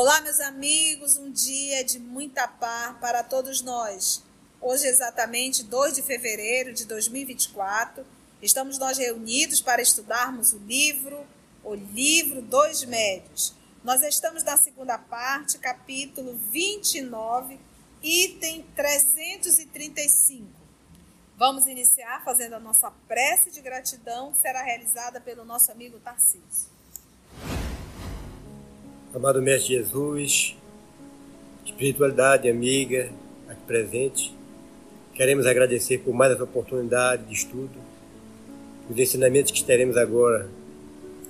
Olá, meus amigos, um dia de muita paz para todos nós. Hoje, exatamente 2 de fevereiro de 2024, estamos nós reunidos para estudarmos o livro, o livro dos médios. Nós estamos na segunda parte, capítulo 29, item 335. Vamos iniciar fazendo a nossa prece de gratidão, que será realizada pelo nosso amigo Tarcísio. Amado Mestre Jesus, espiritualidade amiga aqui presente, queremos agradecer por mais essa oportunidade de estudo, os ensinamentos que teremos agora,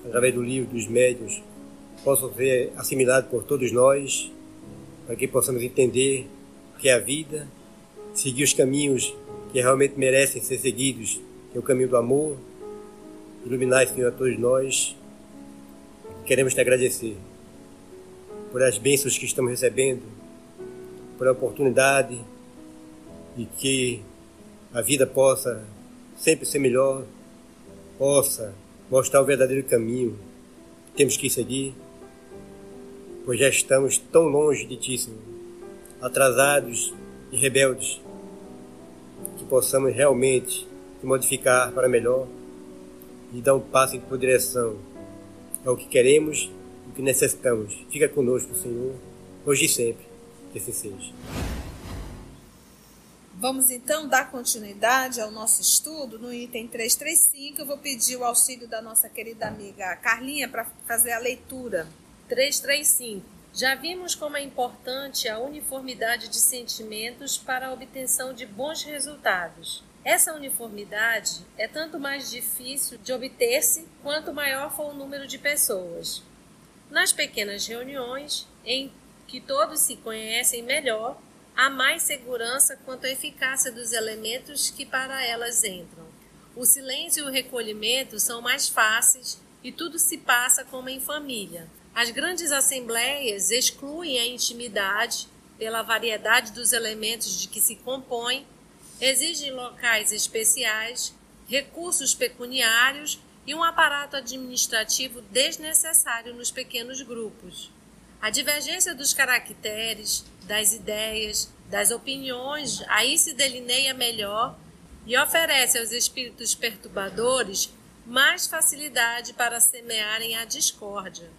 através do livro dos médios, possam ser assimilados por todos nós, para que possamos entender o que é a vida, seguir os caminhos que realmente merecem ser seguidos, que é o caminho do amor, iluminar, Senhor, a todos nós. Queremos te agradecer por as bênçãos que estamos recebendo, por a oportunidade e que a vida possa sempre ser melhor, possa mostrar o verdadeiro caminho que temos que seguir, pois já estamos tão longe de Ti, Senhor, atrasados e rebeldes, que possamos realmente te modificar para melhor e dar um passo em tua direção. É o que queremos o que necessitamos. Fica conosco, Senhor, hoje e sempre. Que assim seja. Vamos então dar continuidade ao nosso estudo no item 335. Eu vou pedir o auxílio da nossa querida amiga Carlinha para fazer a leitura. 335. Já vimos como é importante a uniformidade de sentimentos para a obtenção de bons resultados. Essa uniformidade é tanto mais difícil de obter-se quanto maior for o número de pessoas. Nas pequenas reuniões, em que todos se conhecem melhor, há mais segurança quanto à eficácia dos elementos que para elas entram. O silêncio e o recolhimento são mais fáceis e tudo se passa como em família. As grandes assembleias excluem a intimidade pela variedade dos elementos de que se compõem, exigem locais especiais, recursos pecuniários e um aparato administrativo desnecessário nos pequenos grupos. A divergência dos caracteres, das ideias, das opiniões aí se delineia melhor e oferece aos espíritos perturbadores mais facilidade para semearem a discórdia.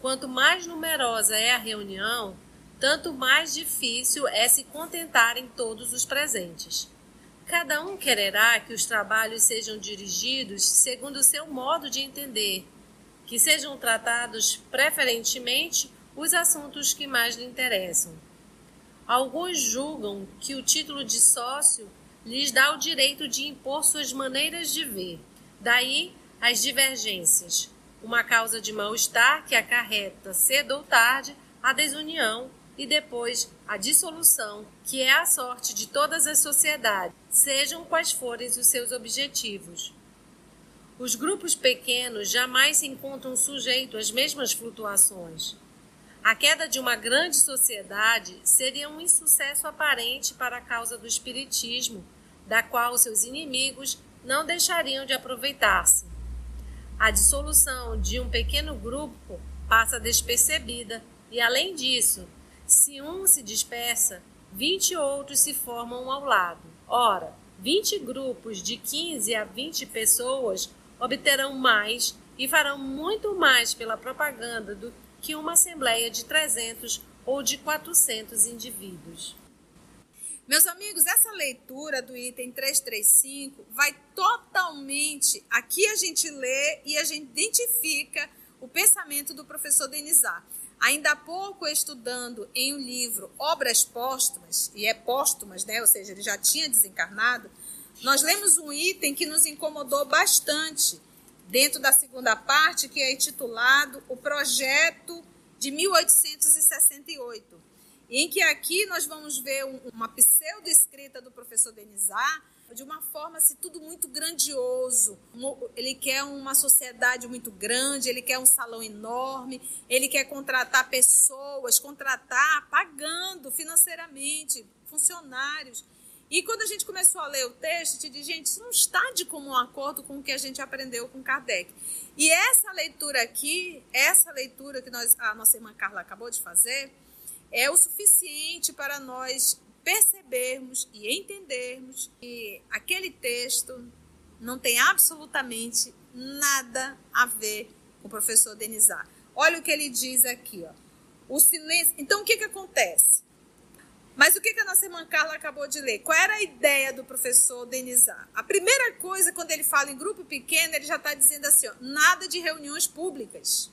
Quanto mais numerosa é a reunião, tanto mais difícil é se contentarem todos os presentes. Cada um quererá que os trabalhos sejam dirigidos segundo o seu modo de entender, que sejam tratados preferentemente os assuntos que mais lhe interessam. Alguns julgam que o título de sócio lhes dá o direito de impor suas maneiras de ver. Daí as divergências, uma causa de mal-estar que acarreta cedo ou tarde a desunião e depois a dissolução, que é a sorte de todas as sociedades, sejam quais forem os seus objetivos. Os grupos pequenos jamais se encontram sujeitos às mesmas flutuações. A queda de uma grande sociedade seria um insucesso aparente para a causa do espiritismo, da qual seus inimigos não deixariam de aproveitar-se. A dissolução de um pequeno grupo passa despercebida e, além disso, se um se dispersa, vinte outros se formam ao lado. Ora, vinte grupos de 15 a 20 pessoas obterão mais e farão muito mais pela propaganda do que uma assembleia de 300 ou de 400 indivíduos. Meus amigos, essa leitura do item 335 vai totalmente. Aqui a gente lê e a gente identifica o pensamento do professor Denizar. Ainda há pouco estudando em um livro Obras Póstumas, e é póstumas, né? ou seja, ele já tinha desencarnado, nós lemos um item que nos incomodou bastante dentro da segunda parte, que é intitulado O Projeto de 1868, em que aqui nós vamos ver uma pseudo-escrita do professor Denizar, de uma forma assim, tudo muito grandioso. Ele quer uma sociedade muito grande, ele quer um salão enorme, ele quer contratar pessoas, contratar pagando financeiramente funcionários. E quando a gente começou a ler o texto, gente diz, gente, isso não está de comum acordo com o que a gente aprendeu com Kardec. E essa leitura aqui, essa leitura que nós, a nossa irmã Carla acabou de fazer, é o suficiente para nós percebermos e entendermos que aquele texto não tem absolutamente nada a ver com o professor Denizar. Olha o que ele diz aqui, ó. O silêncio. Então, o que, que acontece? Mas o que, que a nossa irmã Carla acabou de ler? Qual era a ideia do professor Denizar? A primeira coisa, quando ele fala em grupo pequeno, ele já está dizendo assim: ó, nada de reuniões públicas.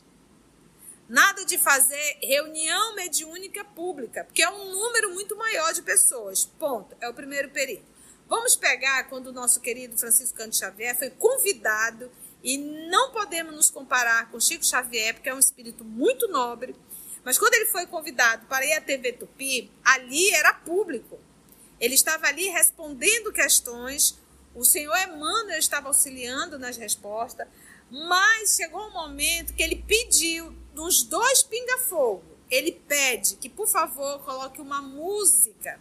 Nada de fazer reunião mediúnica pública, porque é um número muito maior de pessoas. Ponto. É o primeiro período. Vamos pegar quando o nosso querido Francisco Canto Xavier foi convidado, e não podemos nos comparar com Chico Xavier, porque é um espírito muito nobre, mas quando ele foi convidado para ir à TV Tupi, ali era público. Ele estava ali respondendo questões, o senhor Emmanuel estava auxiliando nas respostas, mas chegou um momento que ele pediu nos dois pinga-fogo. Ele pede que, por favor, coloque uma música,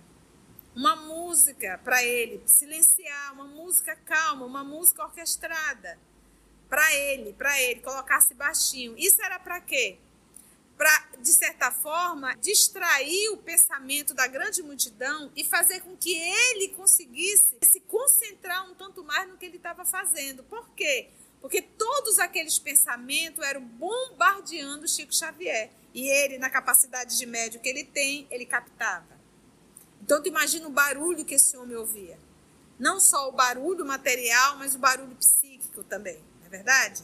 uma música para ele silenciar, uma música calma, uma música orquestrada para ele, para ele, colocasse baixinho. Isso era para quê? Para, de certa forma, distrair o pensamento da grande multidão e fazer com que ele conseguisse se concentrar um tanto mais no que ele estava fazendo. Por quê? Porque todos aqueles pensamentos eram bombardeando Chico Xavier. E ele, na capacidade de médio que ele tem, ele captava. Então, tu imagina o barulho que esse homem ouvia. Não só o barulho material, mas o barulho psíquico também, não é verdade?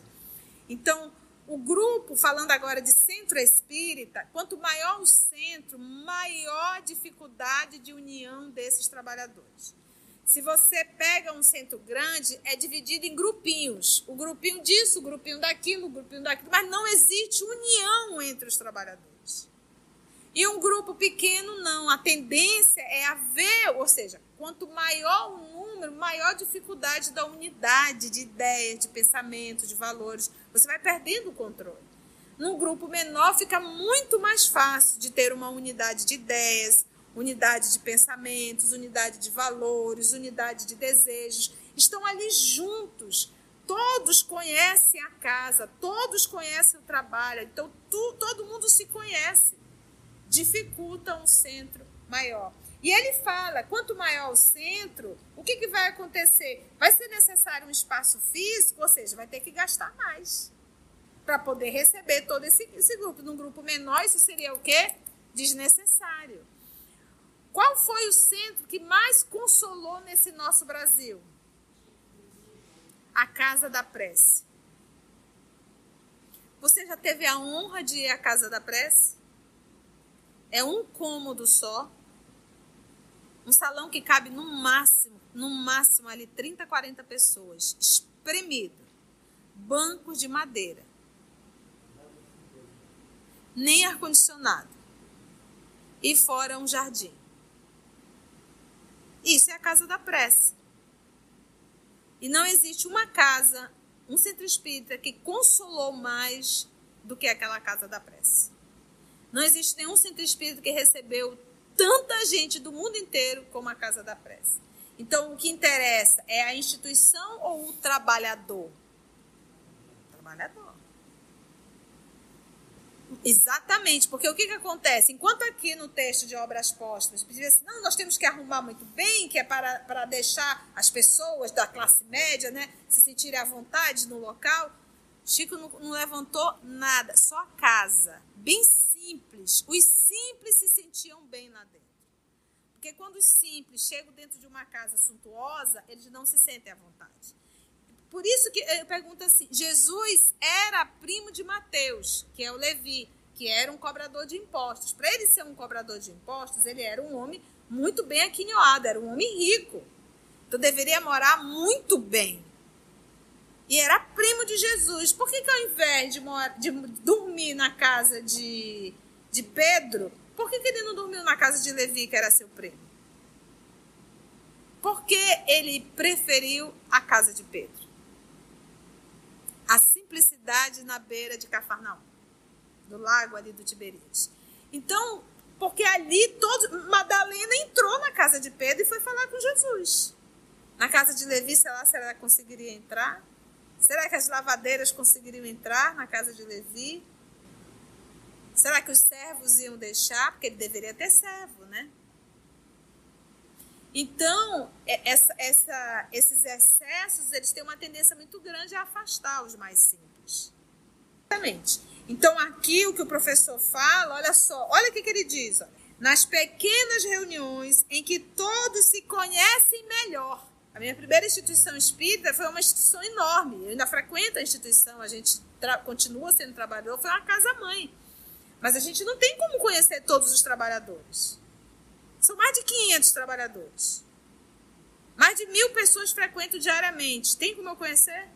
Então, o grupo, falando agora de centro espírita, quanto maior o centro, maior a dificuldade de união desses trabalhadores. Se você pega um centro grande, é dividido em grupinhos. O grupinho disso, o grupinho daquilo, o grupinho daquilo, mas não existe união entre os trabalhadores. E um grupo pequeno, não. A tendência é haver, ou seja, quanto maior o número, maior a dificuldade da unidade de ideias, de pensamento, de valores. Você vai perdendo o controle. Num grupo menor, fica muito mais fácil de ter uma unidade de ideias, unidade de pensamentos, unidade de valores, unidade de desejos, estão ali juntos. Todos conhecem a casa, todos conhecem o trabalho, então tu, todo mundo se conhece. Dificulta um centro maior. E ele fala: quanto maior o centro, o que, que vai acontecer? Vai ser necessário um espaço físico, ou seja, vai ter que gastar mais para poder receber todo esse, esse grupo. Num grupo menor, isso seria o quê? Desnecessário. Qual foi o centro que mais consolou nesse nosso Brasil? A Casa da Prece. Você já teve a honra de ir à Casa da Prece? É um cômodo só. Um salão que cabe no máximo, no máximo ali 30, 40 pessoas, espremido. Bancos de madeira. Nem ar-condicionado. E fora um jardim. Isso é a casa da prece. E não existe uma casa, um centro espírita que consolou mais do que aquela casa da prece. Não existe nenhum centro espírita que recebeu tanta gente do mundo inteiro como a casa da prece. Então, o que interessa é a instituição ou o trabalhador? O trabalhador. Exatamente, porque o que, que acontece? Enquanto aqui no texto de obras póstumas, diz assim, não, nós temos que arrumar muito bem, que é para, para deixar as pessoas da classe média né, se sentirem à vontade no local. Chico não, não levantou nada, só a casa, bem simples. Os simples se sentiam bem lá dentro. Porque quando os simples chegam dentro de uma casa suntuosa, eles não se sentem à vontade. Por isso que eu pergunto assim: Jesus era primo de Mateus, que é o Levi, que era um cobrador de impostos. Para ele ser um cobrador de impostos, ele era um homem muito bem aquinhoado, era um homem rico. Então deveria morar muito bem. E era primo de Jesus. Por que, que ao invés de, de dormir na casa de, de Pedro, por que, que ele não dormiu na casa de Levi, que era seu primo? Porque ele preferiu a casa de Pedro a simplicidade na beira de Cafarnaum, do lago ali do Tiberíades. Então, porque ali todo Madalena entrou na casa de Pedro e foi falar com Jesus. Na casa de Levi, sei lá se ela conseguiria entrar. Será que as lavadeiras conseguiriam entrar na casa de Levi? Será que os servos iam deixar? Porque ele deveria ter servo, né? Então, é, essa, essa, esses excessos, eles têm uma tendência muito grande a afastar os mais simples. Exatamente. Então, aqui o que o professor fala, olha só, olha o que, que ele diz. Ó. Nas pequenas reuniões em que todos se conhecem melhor. A minha primeira instituição espírita foi uma instituição enorme. Eu ainda frequento a instituição, a gente continua sendo trabalhador, foi uma casa-mãe. Mas a gente não tem como conhecer todos os trabalhadores. São mais de 500 trabalhadores. Mais de mil pessoas frequentam diariamente. Tem como eu conhecer?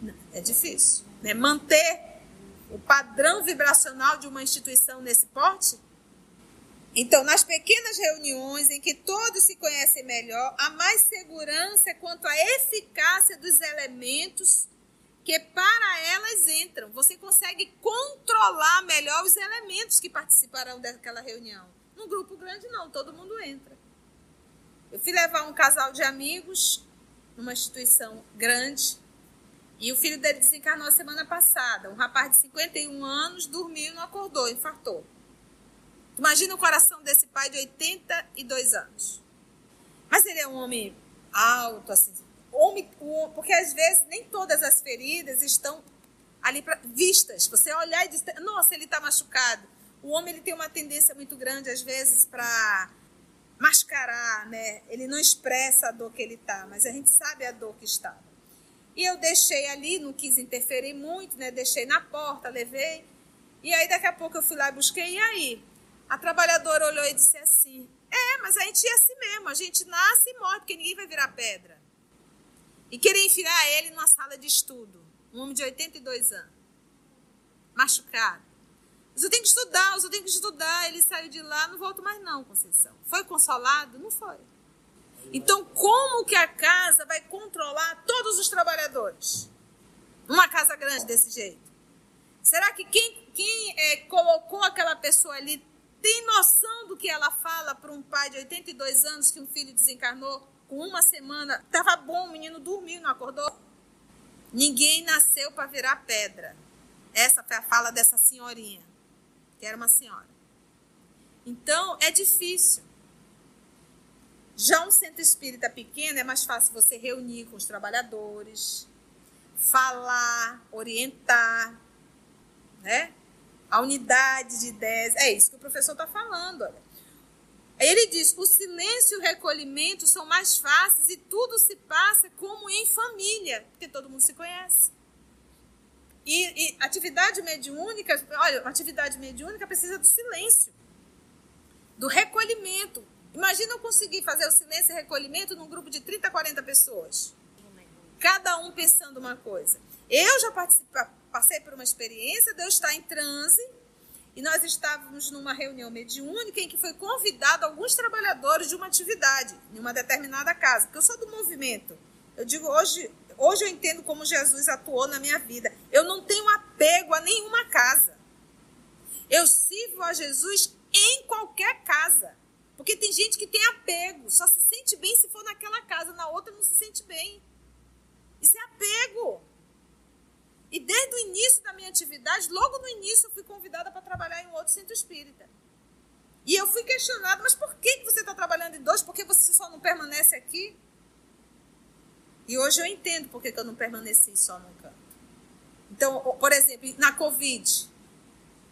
Não, é difícil. Né? Manter o padrão vibracional de uma instituição nesse porte? Então, nas pequenas reuniões em que todos se conhecem melhor, há mais segurança quanto à eficácia dos elementos que para elas entram. Você consegue controlar melhor os elementos que participarão daquela reunião. Num grupo grande, não, todo mundo entra. Eu fui levar um casal de amigos numa instituição grande e o filho dele desencarnou a semana passada. Um rapaz de 51 anos dormiu e não acordou, infartou. Imagina o coração desse pai de 82 anos. Mas ele é um homem alto, assim. Homem, porque às vezes nem todas as feridas estão ali pra, vistas. Você olhar e dizer, nossa, ele está machucado. O homem ele tem uma tendência muito grande, às vezes, para mascarar, né? Ele não expressa a dor que ele está, mas a gente sabe a dor que estava. E eu deixei ali, não quis interferir muito, né? Deixei na porta, levei. E aí daqui a pouco eu fui lá e busquei. E aí? A trabalhadora olhou e disse assim: É, mas a gente é assim mesmo, a gente nasce e morre, porque ninguém vai virar pedra. E querer enfiar ele numa sala de estudo. Um homem de 82 anos. Machucado. Eu tenho que estudar, eu tenho que estudar. Ele saiu de lá, não volto mais não, Conceição. Foi consolado? Não foi. Então, como que a casa vai controlar todos os trabalhadores? Uma casa grande desse jeito. Será que quem, quem é, colocou aquela pessoa ali tem noção do que ela fala para um pai de 82 anos que um filho desencarnou com uma semana? Estava bom, o menino dormiu, não acordou? Ninguém nasceu para virar pedra. Essa foi a fala dessa senhorinha que era uma senhora. Então, é difícil. Já um centro espírita pequeno é mais fácil você reunir com os trabalhadores, falar, orientar, né? A unidade de ideias. É isso que o professor está falando. Olha. Ele diz: o silêncio e o recolhimento são mais fáceis e tudo se passa como em família, porque todo mundo se conhece. E, e atividade mediúnica, olha, atividade mediúnica precisa do silêncio, do recolhimento. Imagina eu conseguir fazer o silêncio e recolhimento num grupo de 30, 40 pessoas. Cada um pensando uma coisa. Eu já passei por uma experiência de eu estar em transe e nós estávamos numa reunião mediúnica em que foi convidado alguns trabalhadores de uma atividade, em uma determinada casa, porque eu sou do movimento. Eu digo, hoje Hoje eu entendo como Jesus atuou na minha vida. Eu não tenho apego a nenhuma casa. Eu sirvo a Jesus em qualquer casa. Porque tem gente que tem apego, só se sente bem se for naquela casa, na outra não se sente bem. Isso é apego. E desde o início da minha atividade, logo no início, eu fui convidada para trabalhar em outro centro espírita. E eu fui questionada, mas por que você está trabalhando em dois? Por que você só não permanece aqui? E hoje eu entendo por que eu não permaneci só num canto. Então, por exemplo, na Covid,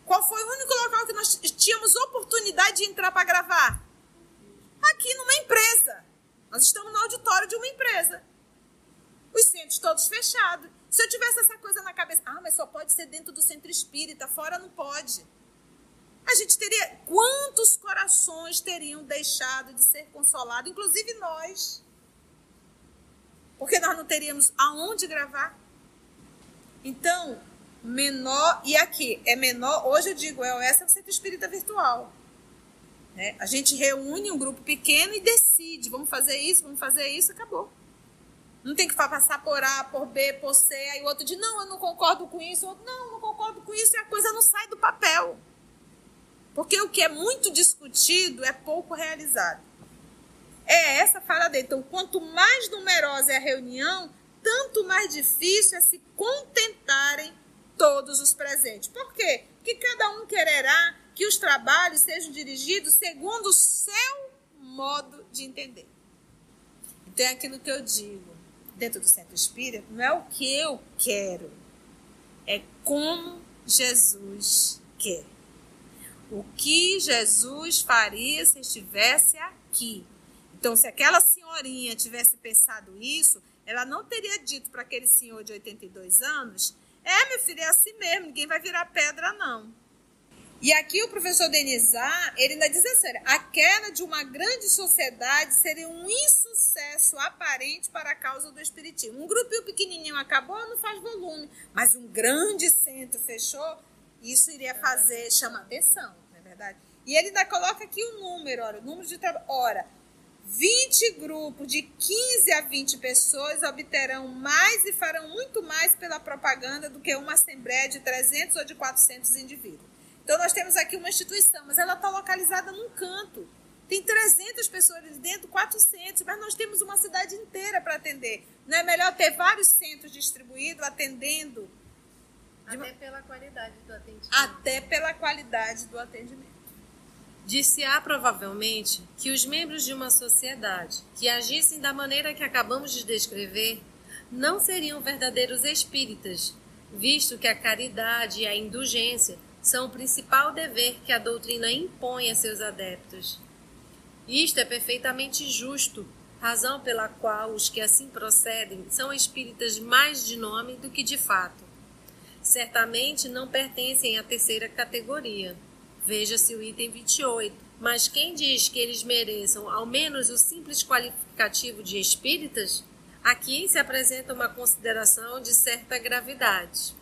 qual foi o único local que nós tínhamos oportunidade de entrar para gravar? Aqui numa empresa. Nós estamos no auditório de uma empresa. Os centros todos fechados. Se eu tivesse essa coisa na cabeça, ah, mas só pode ser dentro do centro espírita, fora não pode. A gente teria. Quantos corações teriam deixado de ser consolados, inclusive nós? Porque nós não teríamos aonde gravar. Então, menor, e aqui, é menor, hoje eu digo, é essa é o centro espírita virtual. Né? A gente reúne um grupo pequeno e decide, vamos fazer isso, vamos fazer isso, acabou. Não tem que passar por A, por B, por C, aí o outro diz, não, eu não concordo com isso, o outro, não, não concordo com isso, e a coisa não sai do papel. Porque o que é muito discutido é pouco realizado. É essa fala dele. Então, quanto mais numerosa é a reunião, tanto mais difícil é se contentarem todos os presentes. Por quê? Porque cada um quererá que os trabalhos sejam dirigidos segundo o seu modo de entender. Então é aquilo que eu digo dentro do centro espírita, não é o que eu quero, é como Jesus quer. O que Jesus faria se estivesse aqui. Então, se aquela senhorinha tivesse pensado isso, ela não teria dito para aquele senhor de 82 anos: É, meu filho, é assim mesmo, ninguém vai virar pedra, não. E aqui o professor Denizar, ele ainda diz assim, a queda de uma grande sociedade seria um insucesso aparente para a causa do espiritismo. Um grupinho pequenininho acabou, não faz volume, mas um grande centro fechou, isso iria fazer, chama atenção, não é verdade? E ele ainda coloca aqui o número, olha, o número de trabalho. Ora, 20 grupos de 15 a 20 pessoas obterão mais e farão muito mais pela propaganda do que uma assembleia de 300 ou de 400 indivíduos. Então, nós temos aqui uma instituição, mas ela está localizada num canto. Tem 300 pessoas dentro, 400, mas nós temos uma cidade inteira para atender. Não é melhor ter vários centros distribuídos atendendo? Até pela qualidade do atendimento. Até pela qualidade do atendimento. Dir-se-á provavelmente que os membros de uma sociedade que agissem da maneira que acabamos de descrever não seriam verdadeiros espíritas, visto que a caridade e a indulgência são o principal dever que a doutrina impõe a seus adeptos. Isto é perfeitamente justo, razão pela qual os que assim procedem são espíritas mais de nome do que de fato. Certamente não pertencem à terceira categoria. Veja-se o item 28. Mas quem diz que eles mereçam ao menos o simples qualificativo de espíritas, aqui se apresenta uma consideração de certa gravidade.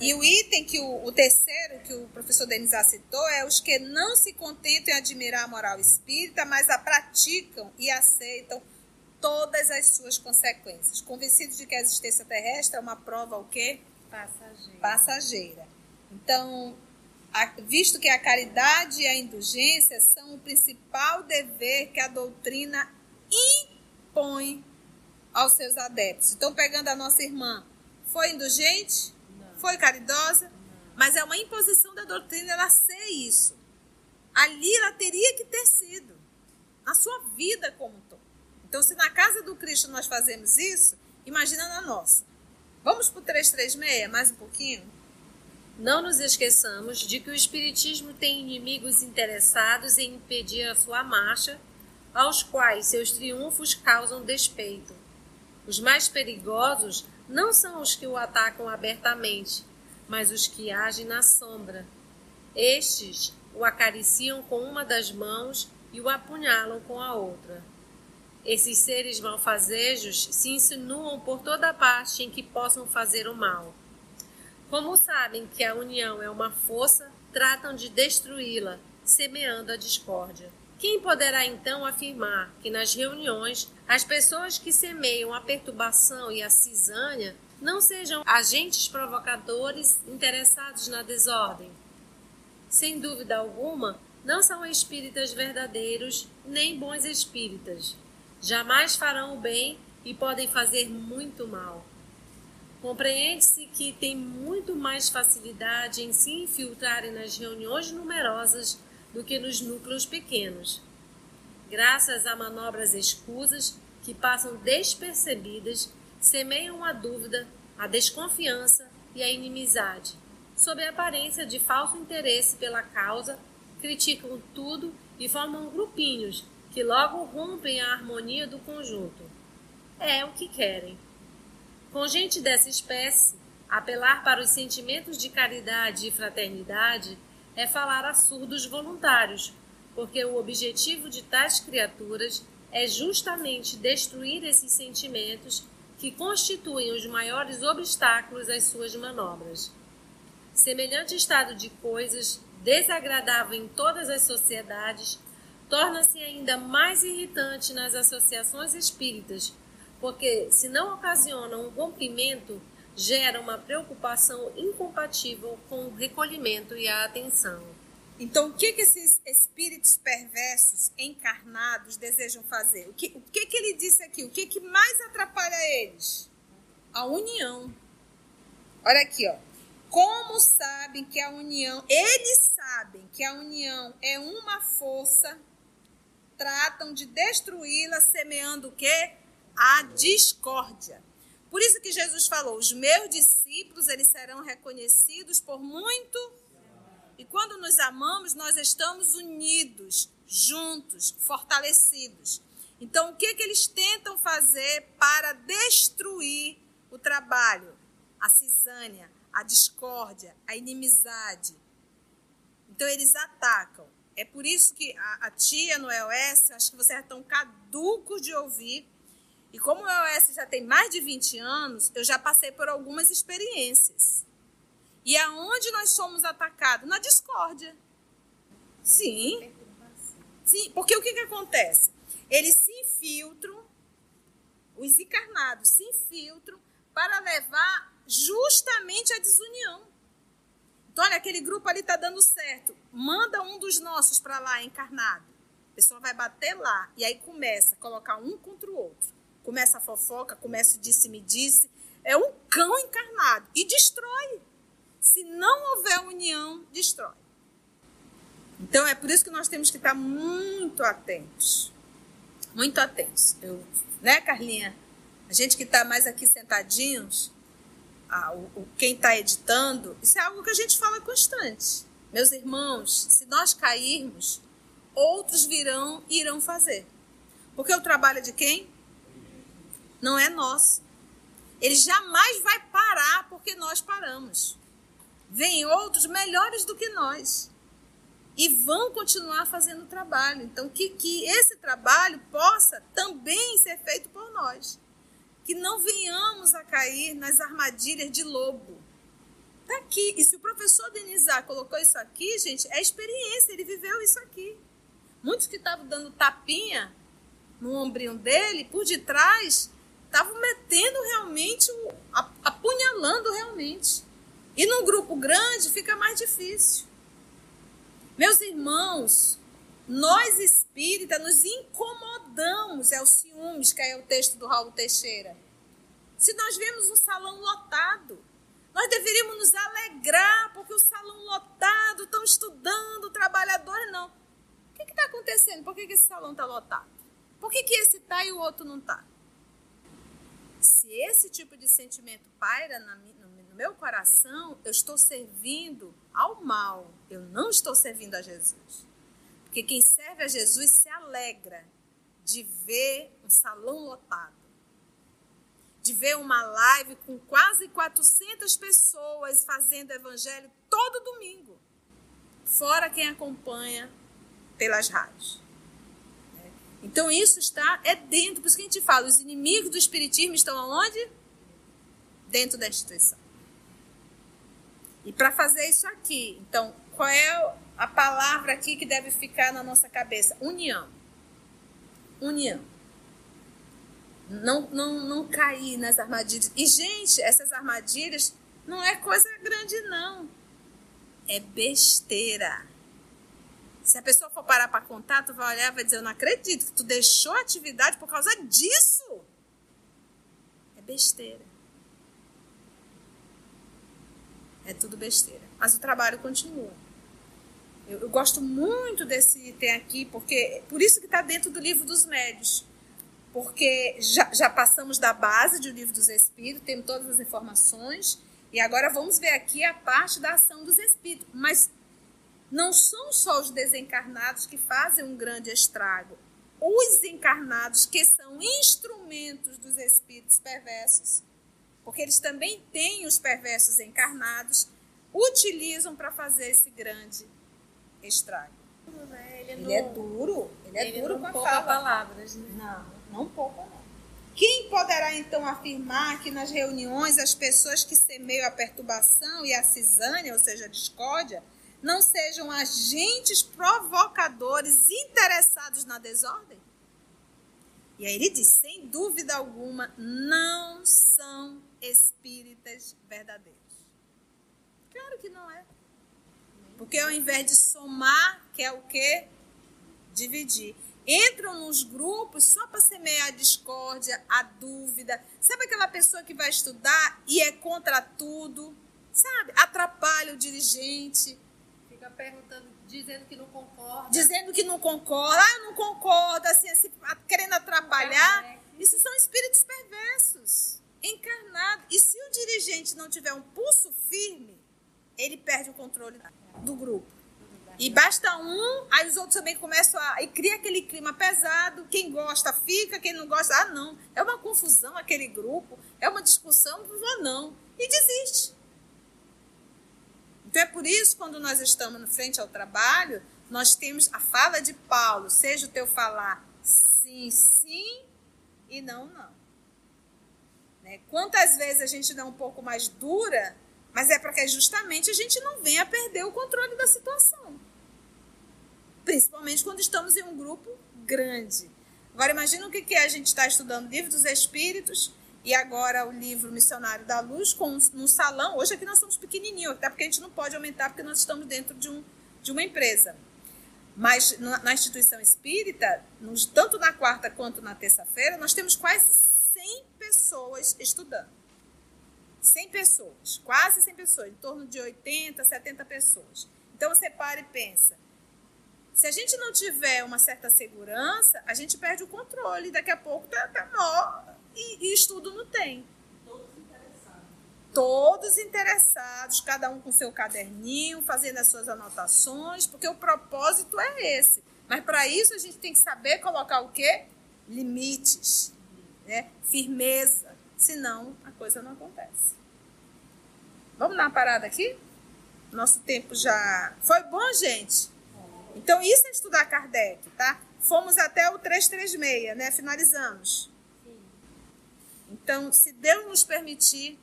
E o item que o, o terceiro que o professor Denizar citou é os que não se contentam em admirar a moral espírita, mas a praticam e aceitam todas as suas consequências. Convencidos de que a existência terrestre é uma prova o quê? Passageira. Passageira. Então, visto que a caridade e a indulgência são o principal dever que a doutrina impõe aos seus adeptos. Então, pegando a nossa irmã, foi indulgente? Foi caridosa? Mas é uma imposição da doutrina ela ser isso. Ali ela teria que ter sido. Na sua vida como um todo. Então, se na casa do Cristo nós fazemos isso, imagina na nossa. Vamos para o 336, mais um pouquinho? Não nos esqueçamos de que o Espiritismo tem inimigos interessados em impedir a sua marcha, aos quais seus triunfos causam despeito. Os mais perigosos não são os que o atacam abertamente, mas os que agem na sombra. Estes o acariciam com uma das mãos e o apunhalam com a outra. Esses seres malfazejos se insinuam por toda parte em que possam fazer o mal. Como sabem que a união é uma força, tratam de destruí-la, semeando a discórdia. Quem poderá então afirmar que nas reuniões as pessoas que semeiam a perturbação e a cisânia não sejam agentes provocadores interessados na desordem? Sem dúvida alguma, não são espíritas verdadeiros nem bons espíritas. Jamais farão o bem e podem fazer muito mal. Compreende-se que tem muito mais facilidade em se infiltrarem nas reuniões numerosas do que nos núcleos pequenos. Graças a manobras escusas que passam despercebidas, semeiam a dúvida, a desconfiança e a inimizade, sob a aparência de falso interesse pela causa, criticam tudo e formam grupinhos que logo rompem a harmonia do conjunto. É o que querem. Com gente dessa espécie, apelar para os sentimentos de caridade e fraternidade é falar a surdos voluntários, porque o objetivo de tais criaturas é justamente destruir esses sentimentos que constituem os maiores obstáculos às suas manobras. Semelhante estado de coisas, desagradável em todas as sociedades, torna-se ainda mais irritante nas associações espíritas, porque, se não ocasiona um rompimento, gera uma preocupação incompatível com o recolhimento e a atenção. Então, o que, que esses espíritos perversos encarnados desejam fazer? O que, o que, que ele disse aqui? O que, que mais atrapalha eles? A união. Olha aqui, ó. Como sabem que a união, eles sabem que a união é uma força, tratam de destruí-la, semeando o quê? A discórdia. Por isso que Jesus falou: os meus discípulos, eles serão reconhecidos por muito. E quando nos amamos, nós estamos unidos, juntos, fortalecidos. Então, o que, que eles tentam fazer para destruir o trabalho? A cisânia, a discórdia, a inimizade. Então eles atacam. É por isso que a, a tia no EOS, acho que vocês estão caducos de ouvir. E como o EOS já tem mais de 20 anos, eu já passei por algumas experiências. E aonde nós somos atacados? Na discórdia. Sim. Sim, porque o que, que acontece? Eles se infiltram, os encarnados se infiltram para levar justamente a desunião. Então, olha, aquele grupo ali está dando certo. Manda um dos nossos para lá, encarnado. A pessoa vai bater lá. E aí começa a colocar um contra o outro. Começa a fofoca, começa o disse-me-disse. É um cão encarnado. E destrói. Se não houver união, destrói. Então, é por isso que nós temos que estar muito atentos. Muito atentos. Eu, né, Carlinha? A gente que está mais aqui sentadinhos, a, o, o, quem está editando, isso é algo que a gente fala constante. Meus irmãos, se nós cairmos, outros virão e irão fazer. Porque o trabalho é de quem? Não é nosso. Ele jamais vai parar porque nós paramos. Vêm outros melhores do que nós. E vão continuar fazendo o trabalho. Então, que, que esse trabalho possa também ser feito por nós que não venhamos a cair nas armadilhas de lobo. Está aqui. E se o professor Denizar colocou isso aqui, gente, é experiência, ele viveu isso aqui. Muitos que estavam dando tapinha no ombrinho dele, por detrás, estavam metendo realmente, apunhalando realmente. E num grupo grande fica mais difícil. Meus irmãos, nós espíritas nos incomodamos, é o ciúmes, que é o texto do Raul Teixeira. Se nós vemos um salão lotado, nós deveríamos nos alegrar porque o salão lotado, estão estudando, trabalhadores, não. O que está acontecendo? Por que, que esse salão está lotado? Por que, que esse está e o outro não está? Se esse tipo de sentimento paira na, no, no meu coração, eu estou servindo ao mal. Eu não estou servindo a Jesus. Porque quem serve a Jesus se alegra de ver um salão lotado, de ver uma live com quase 400 pessoas fazendo evangelho todo domingo, fora quem acompanha pelas rádios. Então isso está é dentro, por isso que a gente fala, os inimigos do espiritismo estão aonde? Dentro da instituição. E para fazer isso aqui, então, qual é a palavra aqui que deve ficar na nossa cabeça? União. União. Não, não, não cair nas armadilhas. E, gente, essas armadilhas não é coisa grande, não. É besteira. Se a pessoa for parar para contar, tu vai olhar e vai dizer: Eu não acredito que tu deixou a atividade por causa disso. É besteira. É tudo besteira. Mas o trabalho continua. Eu, eu gosto muito desse item aqui, porque por isso que está dentro do livro dos médios. Porque já, já passamos da base do livro dos espíritos, temos todas as informações, e agora vamos ver aqui a parte da ação dos espíritos. Mas não são só os desencarnados que fazem um grande estrago. Os encarnados, que são instrumentos dos espíritos perversos, porque eles também têm os perversos encarnados, utilizam para fazer esse grande estrago. Ele, ele é duro, ele é ele duro não com a palavras. Né? Não, não poupa não. Quem poderá então afirmar que nas reuniões as pessoas que semeiam a perturbação e a cisânia, ou seja, a discórdia, não sejam agentes provocadores interessados na desordem? E aí ele diz, sem dúvida alguma, não são espíritas verdadeiros. Claro que não é. Porque ao invés de somar, quer o quê? Dividir. Entram nos grupos só para semear a discórdia, a dúvida. Sabe aquela pessoa que vai estudar e é contra tudo? Sabe? Atrapalha o dirigente. Perguntando, dizendo que não concorda. Dizendo que não concorda. Ah, não concorda, assim, assim querendo atrapalhar. Isso são espíritos perversos, encarnados. E se o dirigente não tiver um pulso firme, ele perde o controle do grupo. E basta um, aí os outros também começam a. E cria aquele clima pesado. Quem gosta fica, quem não gosta, ah, não. É uma confusão aquele grupo, é uma discussão, não vou não. E desiste. Então é por isso, quando nós estamos no frente ao trabalho, nós temos a fala de Paulo, seja o teu falar sim, sim e não, não. Né? Quantas vezes a gente dá um pouco mais dura mas é para que justamente a gente não venha perder o controle da situação. Principalmente quando estamos em um grupo grande. Agora imagina o que é a gente está estudando livro dos Espíritos e agora o livro Missionário da Luz com um salão. Hoje aqui nós somos pequenininhos, até porque a gente não pode aumentar porque nós estamos dentro de, um, de uma empresa. Mas na, na instituição espírita, nos, tanto na quarta quanto na terça-feira, nós temos quase 100 pessoas estudando. 100 pessoas, quase 100 pessoas, em torno de 80, 70 pessoas. Então você para e pensa. Se a gente não tiver uma certa segurança, a gente perde o controle. Daqui a pouco tá, tá nó e, e estudo não tem. Todos interessados. Todos interessados, cada um com seu caderninho, fazendo as suas anotações, porque o propósito é esse. Mas para isso a gente tem que saber colocar o quê? Limites, né? firmeza. Senão a coisa não acontece. Vamos dar uma parada aqui? Nosso tempo já. Foi bom, gente? Então, isso é estudar Kardec, tá? Fomos até o 336, né? Finalizamos. Então, se Deus nos permitir,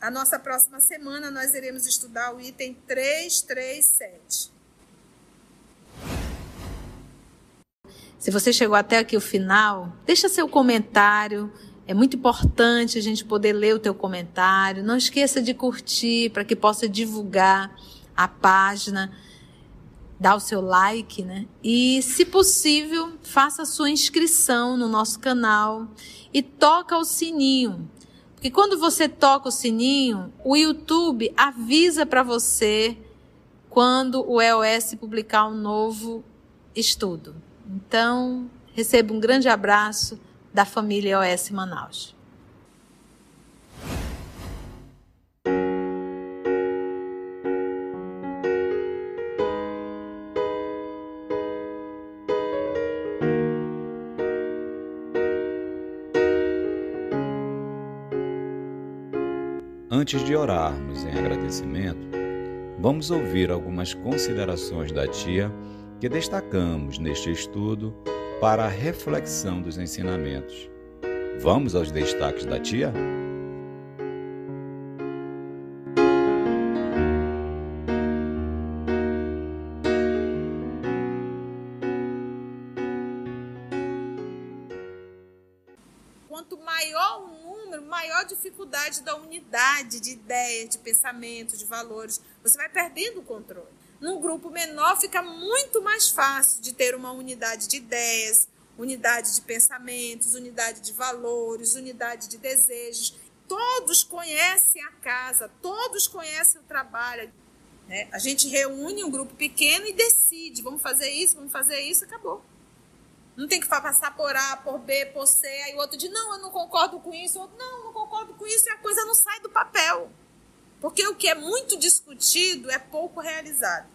a nossa próxima semana nós iremos estudar o item 337. Se você chegou até aqui o final, deixa seu comentário é muito importante a gente poder ler o teu comentário. Não esqueça de curtir para que possa divulgar a página, dar o seu like, né? E, se possível, faça a sua inscrição no nosso canal e toca o sininho. Porque quando você toca o sininho, o YouTube avisa para você quando o EOS publicar um novo estudo. Então, receba um grande abraço da família OS Manaus. Antes de orarmos em agradecimento, vamos ouvir algumas considerações da tia que destacamos neste estudo para a reflexão dos ensinamentos. Vamos aos destaques da tia? Pensamentos, de valores. Você vai perdendo o controle. Num grupo menor fica muito mais fácil de ter uma unidade de ideias, unidade de pensamentos, unidade de valores, unidade de desejos. Todos conhecem a casa, todos conhecem o trabalho. Né? A gente reúne um grupo pequeno e decide: vamos fazer isso, vamos fazer isso, acabou. Não tem que passar por A, por B, por C, aí o outro diz: não, eu não concordo com isso, o outro, não, não concordo com isso, e a coisa não sai do papel. Porque o que é muito discutido é pouco realizado.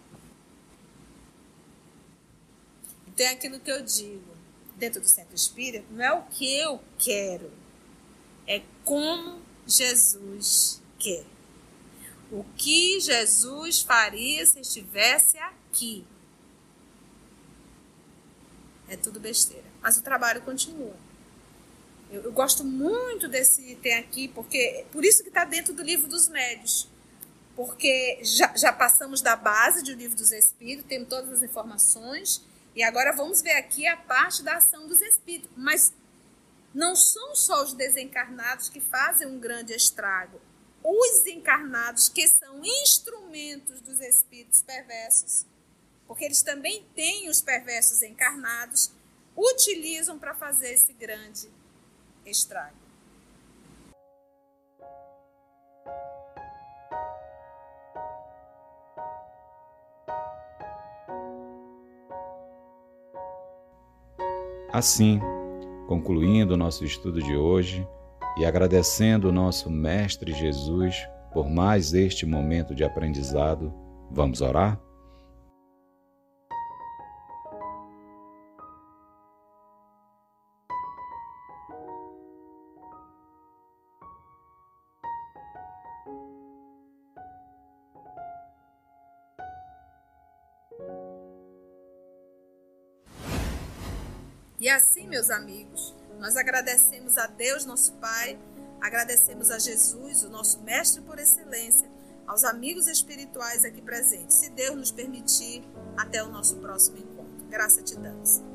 Então é aquilo que eu digo, dentro do centro espírita, não é o que eu quero, é como Jesus quer. O que Jesus faria se estivesse aqui? É tudo besteira. Mas o trabalho continua. Eu, eu gosto muito desse item aqui, porque por isso que está dentro do livro dos médios. Porque já, já passamos da base do livro dos Espíritos, temos todas as informações, e agora vamos ver aqui a parte da ação dos Espíritos. Mas não são só os desencarnados que fazem um grande estrago. os encarnados, que são instrumentos dos espíritos perversos, porque eles também têm os perversos encarnados, utilizam para fazer esse grande estrago. Assim, concluindo o nosso estudo de hoje e agradecendo o nosso Mestre Jesus por mais este momento de aprendizado, vamos orar? Meus amigos, nós agradecemos a Deus, nosso Pai, agradecemos a Jesus, o nosso Mestre por excelência, aos amigos espirituais aqui presentes. Se Deus nos permitir, até o nosso próximo encontro. Graça te damos.